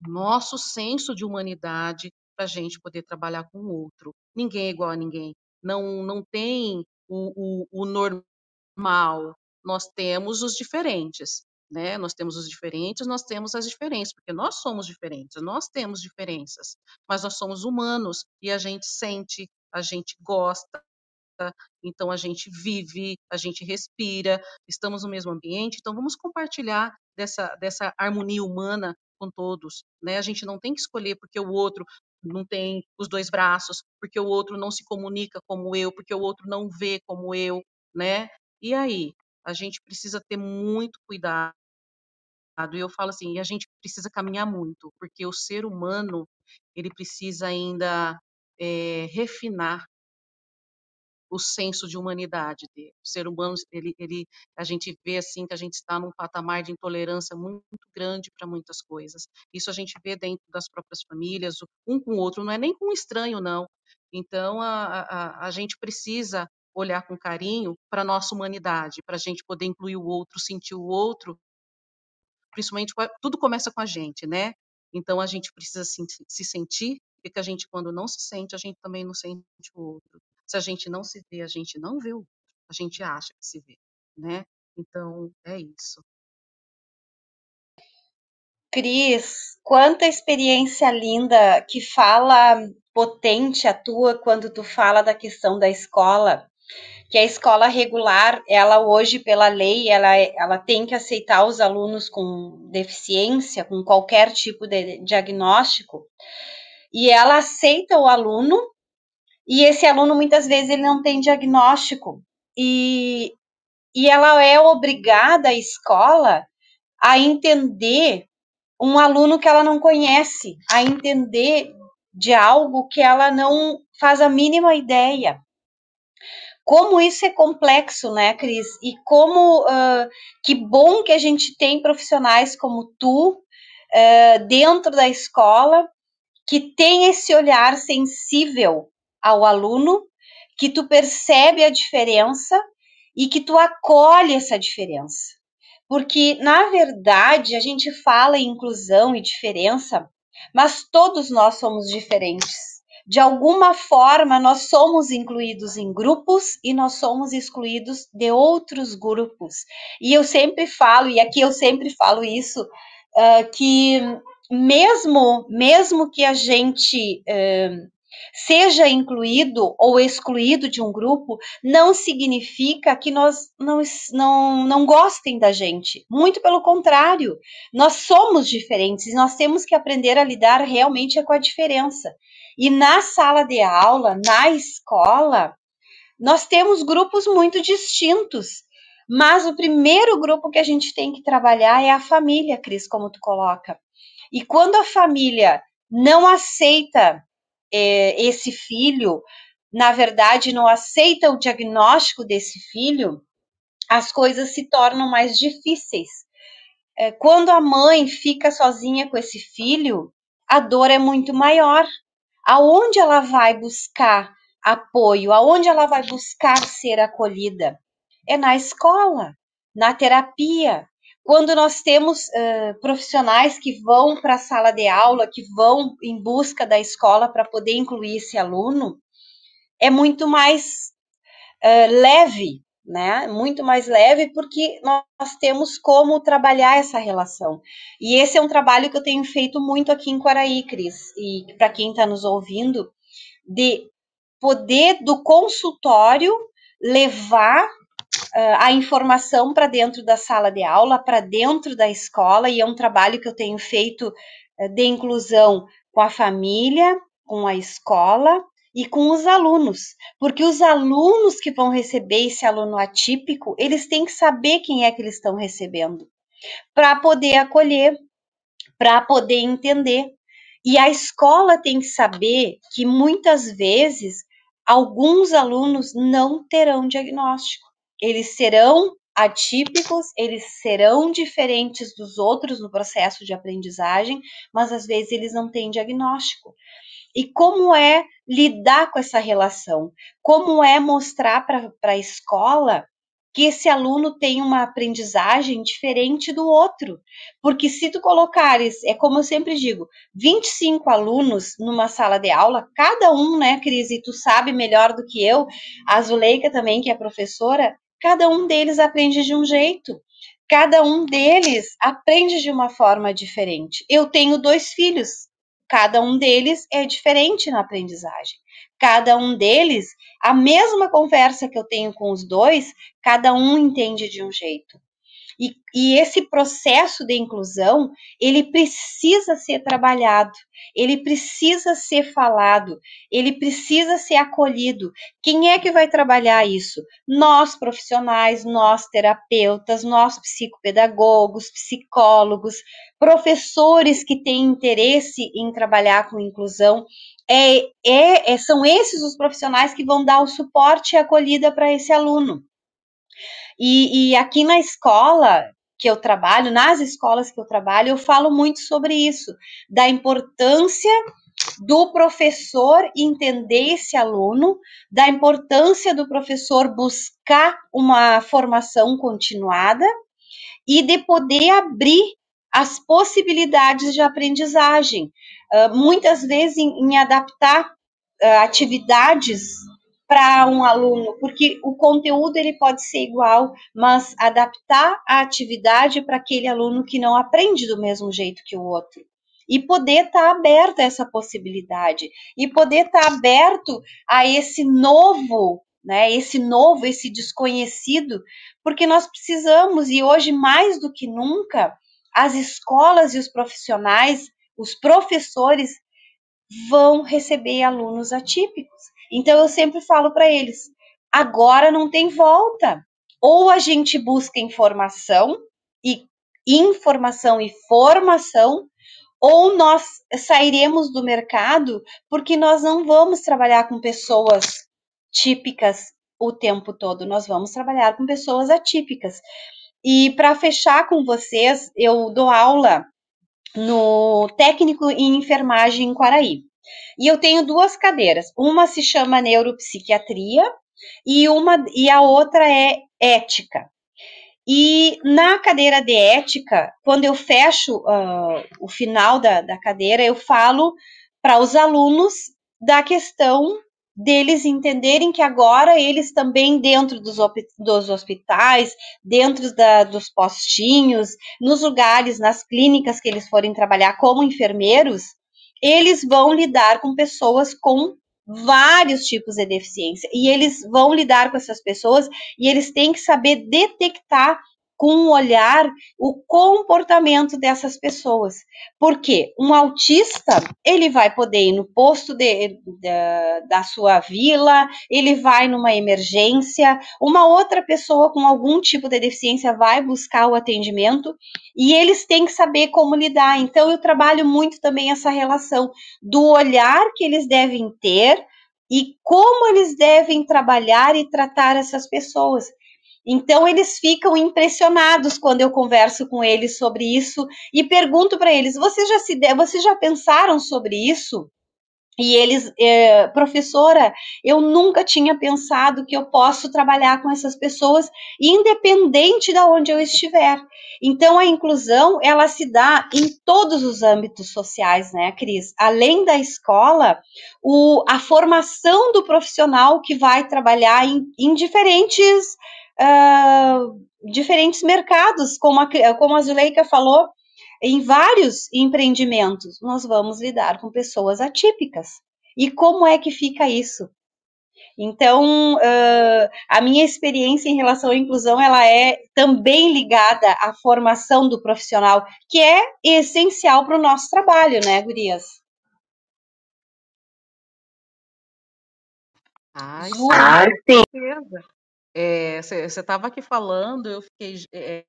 nosso senso de humanidade para a gente poder trabalhar com o outro. Ninguém é igual a ninguém. Não, não tem o, o, o normal, nós temos os diferentes, né? Nós temos os diferentes, nós temos as diferenças, porque nós somos diferentes, nós temos diferenças, mas nós somos humanos e a gente sente, a gente gosta, então a gente vive, a gente respira, estamos no mesmo ambiente, então vamos compartilhar dessa, dessa harmonia humana com todos, né? A gente não tem que escolher porque o outro não tem os dois braços, porque o outro não se comunica como eu, porque o outro não vê como eu, né? E aí, a gente precisa ter muito cuidado. E eu falo assim, e a gente precisa caminhar muito, porque o ser humano ele precisa ainda é, refinar o senso de humanidade dele. O ser humano, ele, ele, a gente vê assim que a gente está num patamar de intolerância muito grande para muitas coisas. Isso a gente vê dentro das próprias famílias, um com o outro, não é nem com um estranho, não. Então, a, a, a gente precisa olhar com carinho para a nossa humanidade, para a gente poder incluir o outro, sentir o outro, principalmente, tudo começa com a gente, né? Então, a gente precisa se, se sentir, porque a gente, quando não se sente, a gente também não sente o outro. Se a gente não se vê, a gente não vê o outro, a gente acha que se vê, né? Então, é isso. Cris, quanta experiência linda que fala potente a tua quando tu fala da questão da escola, que a escola regular, ela hoje pela lei, ela, ela tem que aceitar os alunos com deficiência, com qualquer tipo de diagnóstico, e ela aceita o aluno e esse aluno muitas vezes ele não tem diagnóstico e, e ela é obrigada a escola a entender um aluno que ela não conhece, a entender de algo que ela não faz a mínima ideia. Como isso é complexo, né, Cris? E como uh, que bom que a gente tem profissionais como tu uh, dentro da escola que tem esse olhar sensível ao aluno, que tu percebe a diferença e que tu acolhe essa diferença. Porque, na verdade, a gente fala em inclusão e diferença, mas todos nós somos diferentes. De alguma forma, nós somos incluídos em grupos e nós somos excluídos de outros grupos. E eu sempre falo, e aqui eu sempre falo isso, uh, que mesmo, mesmo que a gente uh, seja incluído ou excluído de um grupo, não significa que nós não, não, não gostem da gente. Muito pelo contrário, nós somos diferentes e nós temos que aprender a lidar realmente com a diferença. E na sala de aula, na escola, nós temos grupos muito distintos. Mas o primeiro grupo que a gente tem que trabalhar é a família, Cris, como tu coloca. E quando a família não aceita é, esse filho, na verdade, não aceita o diagnóstico desse filho, as coisas se tornam mais difíceis. É, quando a mãe fica sozinha com esse filho, a dor é muito maior. Aonde ela vai buscar apoio? Aonde ela vai buscar ser acolhida? É na escola, na terapia, quando nós temos uh, profissionais que vão para a sala de aula, que vão em busca da escola para poder incluir esse aluno, é muito mais uh, leve, né? Muito mais leve, porque nós temos como trabalhar essa relação. E esse é um trabalho que eu tenho feito muito aqui em Quaraí, Cris, e para quem está nos ouvindo, de poder do consultório levar uh, a informação para dentro da sala de aula, para dentro da escola, e é um trabalho que eu tenho feito uh, de inclusão com a família, com a escola e com os alunos, porque os alunos que vão receber esse aluno atípico, eles têm que saber quem é que eles estão recebendo, para poder acolher, para poder entender. E a escola tem que saber que muitas vezes alguns alunos não terão diagnóstico eles serão atípicos, eles serão diferentes dos outros no processo de aprendizagem, mas às vezes eles não têm diagnóstico. E como é lidar com essa relação? Como é mostrar para a escola que esse aluno tem uma aprendizagem diferente do outro. Porque se tu colocares, é como eu sempre digo, 25 alunos numa sala de aula, cada um, né, Cris, e tu sabe melhor do que eu, a Zuleika também, que é professora, cada um deles aprende de um jeito. Cada um deles aprende de uma forma diferente. Eu tenho dois filhos, cada um deles é diferente na aprendizagem. Cada um deles, a mesma conversa que eu tenho com os dois, cada um entende de um jeito. E, e, esse processo de inclusão, ele precisa ser trabalhado, ele precisa ser falado, ele precisa ser acolhido. Quem é que vai trabalhar isso? Nós profissionais, nós terapeutas, nós psicopedagogos, psicólogos, professores que têm interesse em trabalhar com inclusão. É, é, é são esses os profissionais que vão dar o suporte e acolhida para esse aluno. E, e aqui na escola que eu trabalho, nas escolas que eu trabalho, eu falo muito sobre isso, da importância do professor entender esse aluno, da importância do professor buscar uma formação continuada e de poder abrir as possibilidades de aprendizagem, uh, muitas vezes em, em adaptar uh, atividades para um aluno, porque o conteúdo ele pode ser igual, mas adaptar a atividade para aquele aluno que não aprende do mesmo jeito que o outro. E poder estar tá aberto a essa possibilidade, e poder estar tá aberto a esse novo, né, esse novo, esse desconhecido, porque nós precisamos, e hoje mais do que nunca, as escolas e os profissionais, os professores vão receber alunos atípicos. Então eu sempre falo para eles: agora não tem volta. Ou a gente busca informação e informação e formação, ou nós sairemos do mercado porque nós não vamos trabalhar com pessoas típicas o tempo todo, nós vamos trabalhar com pessoas atípicas. E para fechar com vocês, eu dou aula no técnico em enfermagem em Quaraí. E eu tenho duas cadeiras. Uma se chama neuropsiquiatria e uma e a outra é ética. E na cadeira de ética, quando eu fecho uh, o final da, da cadeira, eu falo para os alunos da questão deles entenderem que agora eles também dentro dos, dos hospitais, dentro da, dos postinhos, nos lugares, nas clínicas que eles forem trabalhar como enfermeiros, eles vão lidar com pessoas com vários tipos de deficiência. E eles vão lidar com essas pessoas e eles têm que saber detectar com um olhar o comportamento dessas pessoas. Porque um autista, ele vai poder ir no posto de, de, da sua vila, ele vai numa emergência, uma outra pessoa com algum tipo de deficiência vai buscar o atendimento e eles têm que saber como lidar. Então, eu trabalho muito também essa relação do olhar que eles devem ter e como eles devem trabalhar e tratar essas pessoas. Então eles ficam impressionados quando eu converso com eles sobre isso e pergunto para eles: vocês já se vocês já pensaram sobre isso? E eles, é, professora, eu nunca tinha pensado que eu posso trabalhar com essas pessoas, independente de onde eu estiver. Então, a inclusão, ela se dá em todos os âmbitos sociais, né, Cris? Além da escola, o, a formação do profissional que vai trabalhar em, em diferentes uh, diferentes mercados, como a, como a Zuleika falou, em vários empreendimentos, nós vamos lidar com pessoas atípicas. E como é que fica isso? Então, uh, a minha experiência em relação à inclusão, ela é também ligada à formação do profissional, que é essencial para o nosso trabalho, né, Gurias? Ah, sim. Você é, estava aqui falando, eu fiquei é,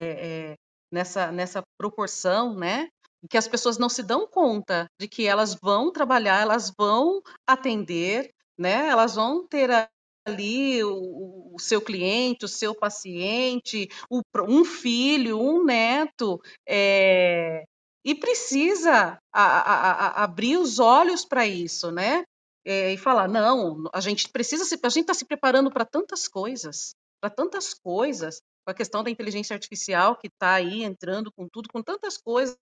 é, nessa, nessa proporção, né? Que as pessoas não se dão conta de que elas vão trabalhar, elas vão atender, né? Elas vão ter ali o, o seu cliente, o seu paciente, o, um filho, um neto, é, e precisa a, a, a abrir os olhos para isso, né? É, e falar: não, a gente precisa se, a gente está se preparando para tantas coisas, para tantas coisas, com a questão da inteligência artificial que está aí entrando com tudo, com tantas coisas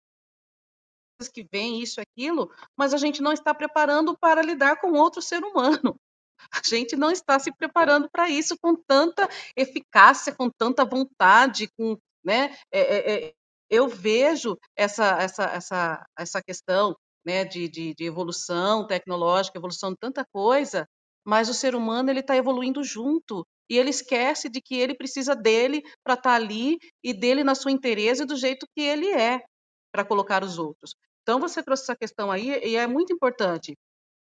que vem isso aquilo, mas a gente não está preparando para lidar com outro ser humano. A gente não está se preparando para isso com tanta eficácia, com tanta vontade, com, né? É, é, eu vejo essa, essa, essa, essa questão né, de, de, de evolução tecnológica, evolução de tanta coisa, mas o ser humano ele está evoluindo junto e ele esquece de que ele precisa dele para estar tá ali e dele na sua interesse do jeito que ele é para colocar os outros. Então você trouxe essa questão aí e é muito importante.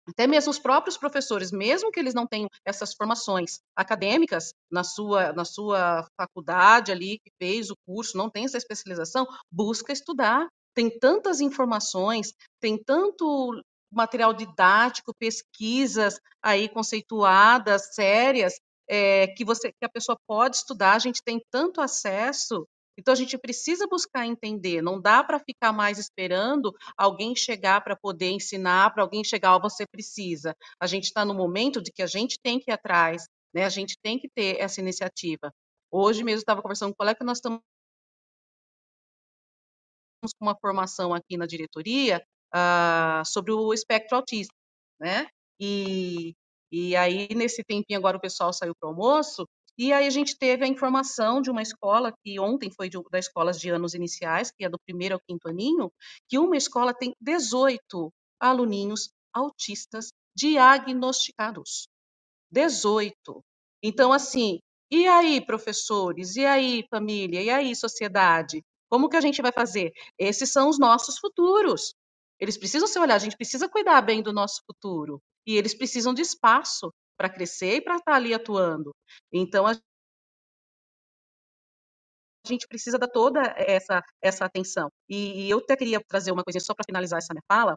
Até mesmo os próprios professores, mesmo que eles não tenham essas formações acadêmicas na sua, na sua faculdade ali, que fez o curso, não tem essa especialização, busca estudar. Tem tantas informações, tem tanto material didático, pesquisas aí conceituadas, sérias, é, que você que a pessoa pode estudar, a gente tem tanto acesso então a gente precisa buscar entender, não dá para ficar mais esperando alguém chegar para poder ensinar, para alguém chegar, oh, você precisa. A gente está no momento de que a gente tem que ir atrás, né? A gente tem que ter essa iniciativa. Hoje mesmo estava conversando com um colega que nós estamos com uma formação aqui na diretoria uh, sobre o espectro autista, né? E, e aí, nesse tempinho agora o pessoal saiu para o almoço, e aí a gente teve a informação de uma escola, que ontem foi de, das escolas de anos iniciais, que é do primeiro ao quinto aninho, que uma escola tem 18 aluninhos autistas diagnosticados. 18. Então, assim, e aí, professores? E aí, família? E aí, sociedade? Como que a gente vai fazer? Esses são os nossos futuros. Eles precisam ser olhados, a gente precisa cuidar bem do nosso futuro. E eles precisam de espaço para crescer e para estar tá ali atuando. Então, a gente precisa dar toda essa, essa atenção. E, e eu até queria trazer uma coisa só para finalizar essa minha fala,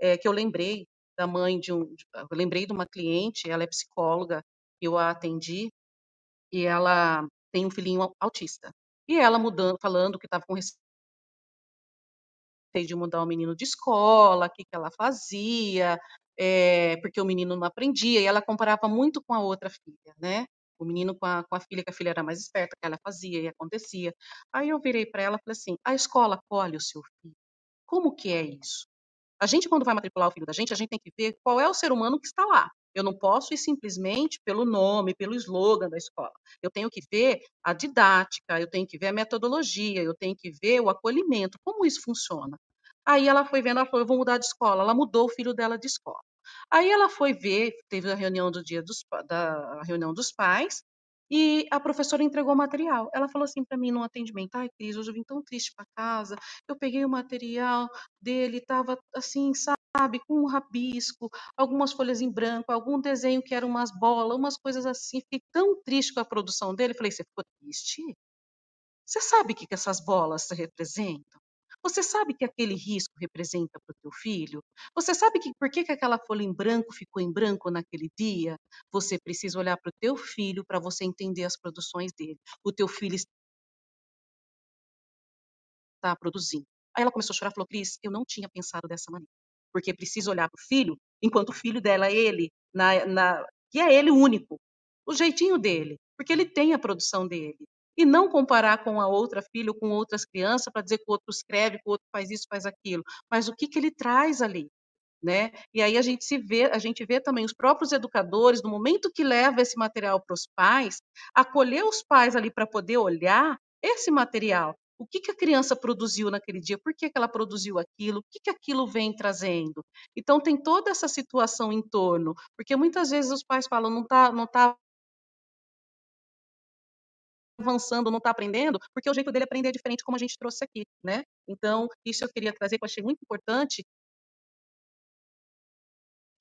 é, que eu lembrei da mãe de um, eu lembrei de uma cliente, ela é psicóloga, eu a atendi, e ela tem um filhinho autista. E ela mudando, falando que estava com receio de mudar o menino de escola, o que, que ela fazia, é, porque o menino não aprendia, e ela comparava muito com a outra filha, né? O menino com a, com a filha, que a filha era mais esperta, que ela fazia e acontecia. Aí eu virei para ela e falei assim: a escola acolhe o seu filho. Como que é isso? A gente, quando vai matricular o filho da gente, a gente tem que ver qual é o ser humano que está lá. Eu não posso ir simplesmente pelo nome, pelo slogan da escola. Eu tenho que ver a didática, eu tenho que ver a metodologia, eu tenho que ver o acolhimento, como isso funciona. Aí ela foi vendo, ela falou, eu vou mudar de escola. Ela mudou o filho dela de escola. Aí ela foi ver, teve a reunião do dia dos, da reunião dos pais, e a professora entregou o material. Ela falou assim para mim no atendimento: Ai, Cris, hoje eu vim tão triste para casa. Eu peguei o material dele, estava assim, sabe, com um rabisco, algumas folhas em branco, algum desenho que era umas bolas, umas coisas assim. Fiquei tão triste com a produção dele. Falei: Você ficou triste? Você sabe o que, que essas bolas representam? Você sabe que aquele risco representa para o teu filho? Você sabe que por que, que aquela folha em branco ficou em branco naquele dia? Você precisa olhar para o teu filho para você entender as produções dele. O teu filho está produzindo. Aí ela começou a chorar e falou, Cris, eu não tinha pensado dessa maneira. Porque precisa olhar para o filho, enquanto o filho dela é ele, na, na, que é ele único, o jeitinho dele, porque ele tem a produção dele e não comparar com a outra filha ou com outras crianças para dizer que o outro escreve, que o outro faz isso, faz aquilo, mas o que, que ele traz ali, né? E aí a gente se vê, a gente vê também os próprios educadores, no momento que leva esse material para os pais, acolher os pais ali para poder olhar esse material. O que, que a criança produziu naquele dia? Por que, que ela produziu aquilo? O que, que aquilo vem trazendo? Então tem toda essa situação em torno, porque muitas vezes os pais falam, não está não tá avançando, não está aprendendo, porque o jeito dele aprender é diferente como a gente trouxe aqui, né? Então, isso eu queria trazer, que eu achei muito importante,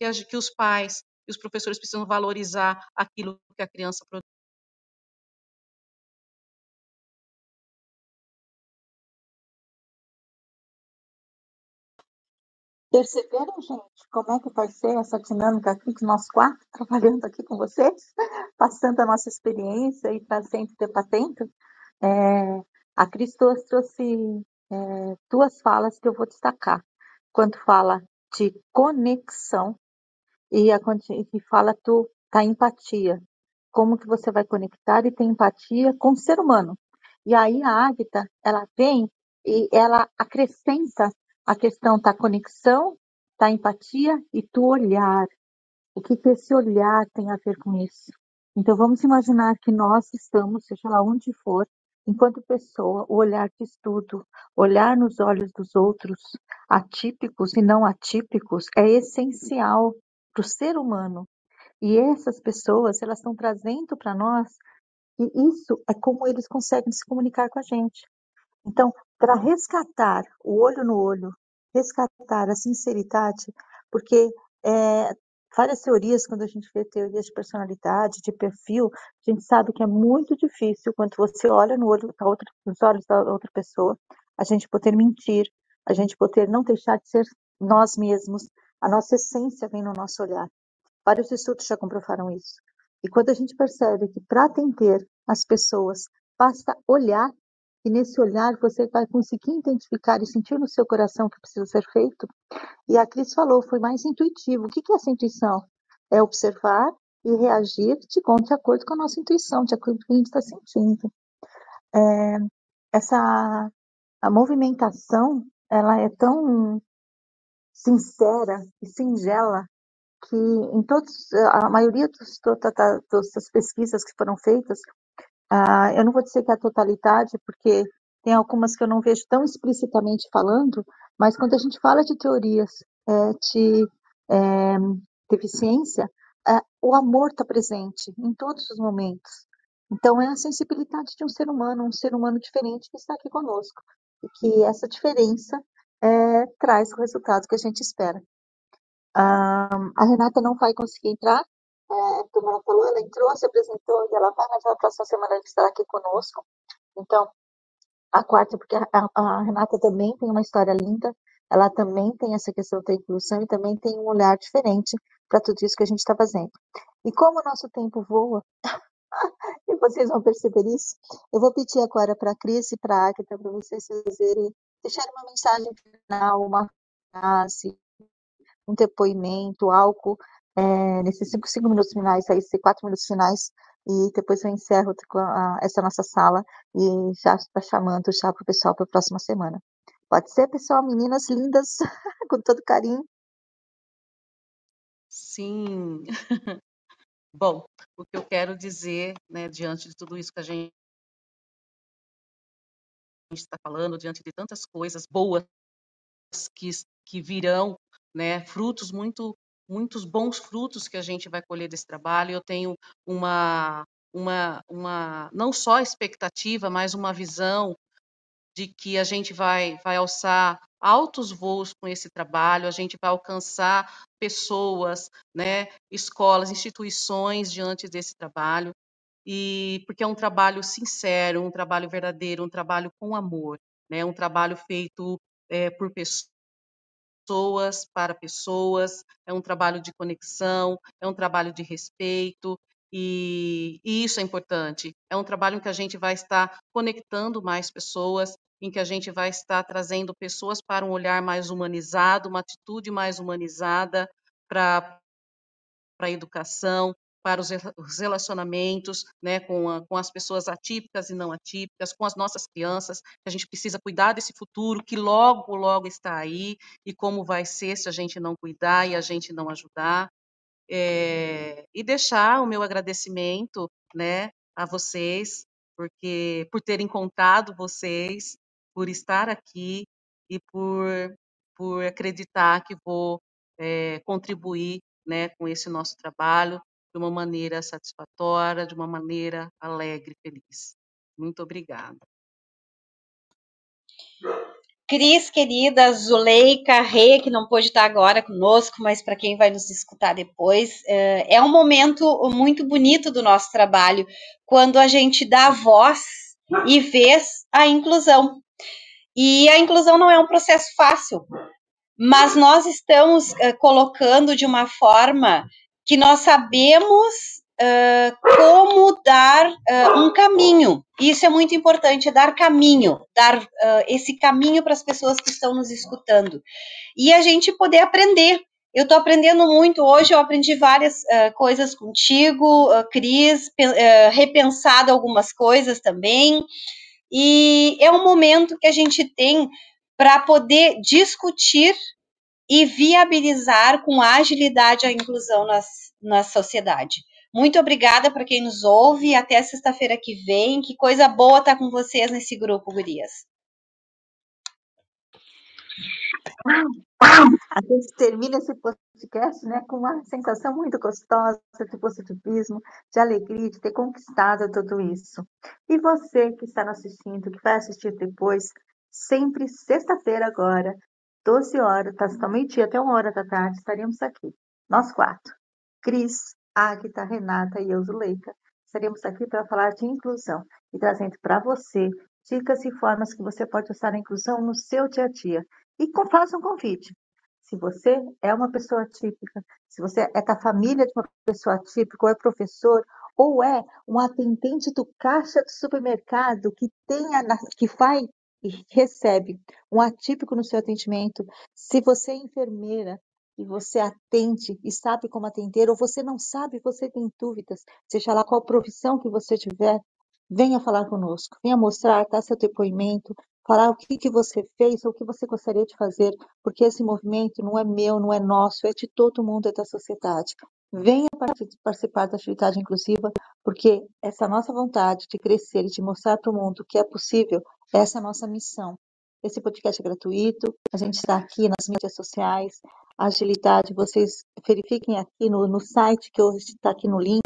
que, que os pais e os professores precisam valorizar aquilo que a criança produz. Perceberam, gente, como é que vai ser essa dinâmica aqui de nós quatro trabalhando aqui com vocês, passando a nossa experiência e sempre ter patente? É, a Cris trouxe é, duas falas que eu vou destacar. Quando fala de conexão e, a, e fala tu, da empatia. Como que você vai conectar e ter empatia com o ser humano. E aí a Águita, ela vem e ela acrescenta a questão da conexão está empatia e tu olhar. O que, que esse olhar tem a ver com isso? Então vamos imaginar que nós estamos, seja lá onde for, enquanto pessoa, o olhar de estudo, olhar nos olhos dos outros, atípicos e não atípicos, é essencial para o ser humano. E essas pessoas, elas estão trazendo para nós, e isso é como eles conseguem se comunicar com a gente. Então, para resgatar o olho no olho, resgatar a sinceridade, porque é, várias teorias, quando a gente vê teorias de personalidade, de perfil, a gente sabe que é muito difícil quando você olha no olho da outra, nos olhos da outra pessoa, a gente poder mentir, a gente poder não deixar de ser nós mesmos, a nossa essência vem no nosso olhar. Vários estudos já comprovaram isso. E quando a gente percebe que para atender as pessoas basta olhar, e nesse olhar você vai conseguir identificar e sentir no seu coração o que precisa ser feito, e a Cris falou, foi mais intuitivo. O que é essa intuição? É observar e reagir de, acordo com a nossa intuição, de acordo com o que a gente está sentindo. É, essa a movimentação, ela é tão sincera e singela que em todos, a maioria dos, das pesquisas que foram feitas, uh, eu não vou dizer que é a totalidade, porque tem algumas que eu não vejo tão explicitamente falando, mas quando a gente fala de teorias é, de é, deficiência, é, o amor está presente em todos os momentos. Então, é a sensibilidade de um ser humano, um ser humano diferente que está aqui conosco. E que essa diferença é, traz o resultado que a gente espera. Um, a Renata não vai conseguir entrar, é, como ela falou, ela entrou, se apresentou e ela vai, mas na próxima semana ela estará aqui conosco. Então, a quarta, porque a, a, Renata também tem uma história linda, ela também tem essa questão da inclusão e também tem um olhar diferente para tudo isso que a gente está fazendo. E como o nosso tempo voa, [LAUGHS] e vocês vão perceber isso, eu vou pedir agora para a Cris e para a Agatha para vocês fazerem, deixarem uma mensagem final, uma frase, um depoimento, algo é, nesses cinco, cinco minutos finais, aí, quatro minutos finais, e depois eu encerro essa nossa sala e já está chamando já para o pessoal para a próxima semana. Pode ser, pessoal? Meninas lindas, [LAUGHS] com todo carinho. Sim. [LAUGHS] Bom, o que eu quero dizer, né, diante de tudo isso que a gente está falando, diante de tantas coisas boas que, que virão, né, frutos muito muitos bons frutos que a gente vai colher desse trabalho. Eu tenho uma, uma, uma não só expectativa, mas uma visão de que a gente vai, vai alçar altos voos com esse trabalho, a gente vai alcançar pessoas, né, escolas, instituições diante desse trabalho, e porque é um trabalho sincero, um trabalho verdadeiro, um trabalho com amor, né, um trabalho feito é, por pessoas pessoas para pessoas, é um trabalho de conexão, é um trabalho de respeito, e, e, isso é importante. É um trabalho em que a gente vai estar conectando mais pessoas, em que a gente vai estar trazendo pessoas para um olhar mais humanizado, uma atitude mais humanizada para a educação, para os relacionamentos né, com, a, com as pessoas atípicas e não atípicas, com as nossas crianças, a gente precisa cuidar desse futuro que logo, logo está aí, e como vai ser se a gente não cuidar e a gente não ajudar. É, e deixar o meu agradecimento né, a vocês, porque por terem contado vocês, por estar aqui e por, por acreditar que vou é, contribuir né, com esse nosso trabalho de uma maneira satisfatória, de uma maneira alegre feliz. Muito obrigada. Cris, querida, Zuleika, Rei, que não pôde estar agora conosco, mas para quem vai nos escutar depois, é, é um momento muito bonito do nosso trabalho, quando a gente dá voz e vez à inclusão. E a inclusão não é um processo fácil, mas nós estamos uh, colocando de uma forma que nós sabemos uh, como dar uh, um caminho. Isso é muito importante, é dar caminho, dar uh, esse caminho para as pessoas que estão nos escutando. E a gente poder aprender. Eu estou aprendendo muito hoje, eu aprendi várias coisas contigo, Cris, repensado algumas coisas também. E é um momento que a gente tem para poder discutir e viabilizar com agilidade a inclusão nas, na sociedade. Muito obrigada para quem nos ouve. Até sexta-feira que vem. Que coisa boa estar com vocês nesse grupo, Gurias. A gente termina esse podcast né, com uma sensação muito gostosa de positivismo, de alegria, de ter conquistado tudo isso. E você que está nos assistindo, que vai assistir depois, sempre sexta-feira agora, 12 horas, tá, somente até uma hora da tarde, estaremos aqui, nós quatro. Cris, Agatha, Renata e eu, Zuleika, estaremos aqui para falar de inclusão e trazendo para você dicas e formas que você pode usar a inclusão no seu dia a dia. E faça um convite. Se você é uma pessoa típica, se você é da família de uma pessoa típica, ou é professor, ou é um atendente do caixa do supermercado que tenha, que vai e recebe um atípico no seu atendimento, se você é enfermeira, e você atende e sabe como atender, ou você não sabe, você tem dúvidas, seja lá qual profissão que você tiver, venha falar conosco, venha mostrar, dar seu depoimento, falar o que, que você fez ou o que você gostaria de fazer, porque esse movimento não é meu, não é nosso, é de todo mundo, é da sociedade. Venha participar da atividade inclusiva, porque essa nossa vontade de crescer e de mostrar para o mundo que é possível, essa é a nossa missão. Esse podcast é gratuito, a gente está aqui nas mídias sociais, agilidade, vocês verifiquem aqui no, no site que hoje está aqui no link.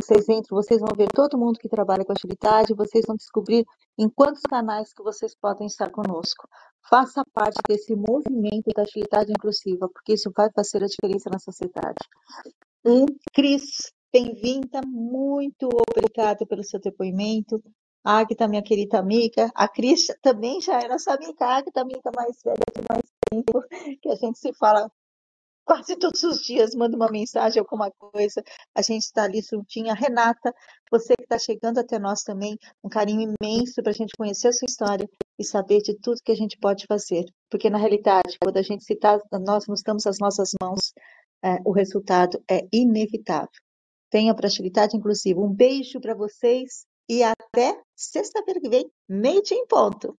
Vocês entram, vocês vão ver todo mundo que trabalha com agilidade, vocês vão descobrir em quantos canais que vocês podem estar conosco. Faça parte desse movimento da agilidade inclusiva, porque isso vai fazer a diferença na sociedade. E, Cris, bem-vinda, muito obrigada pelo seu depoimento. A Agatha, minha querida amiga, a Cris também já é nossa amiga, a Agatha, amiga mais velha de mais tempo, que a gente se fala quase todos os dias, manda uma mensagem, alguma coisa, a gente está ali juntinha. Renata, você que está chegando até nós também, um carinho imenso para a gente conhecer a sua história e saber de tudo que a gente pode fazer, porque na realidade, quando a gente citar, nós nos damos as nossas mãos, é, o resultado é inevitável. Tenha para agilidade inclusive. Um beijo para vocês e até sexta-feira que vem, meio-dia em ponto.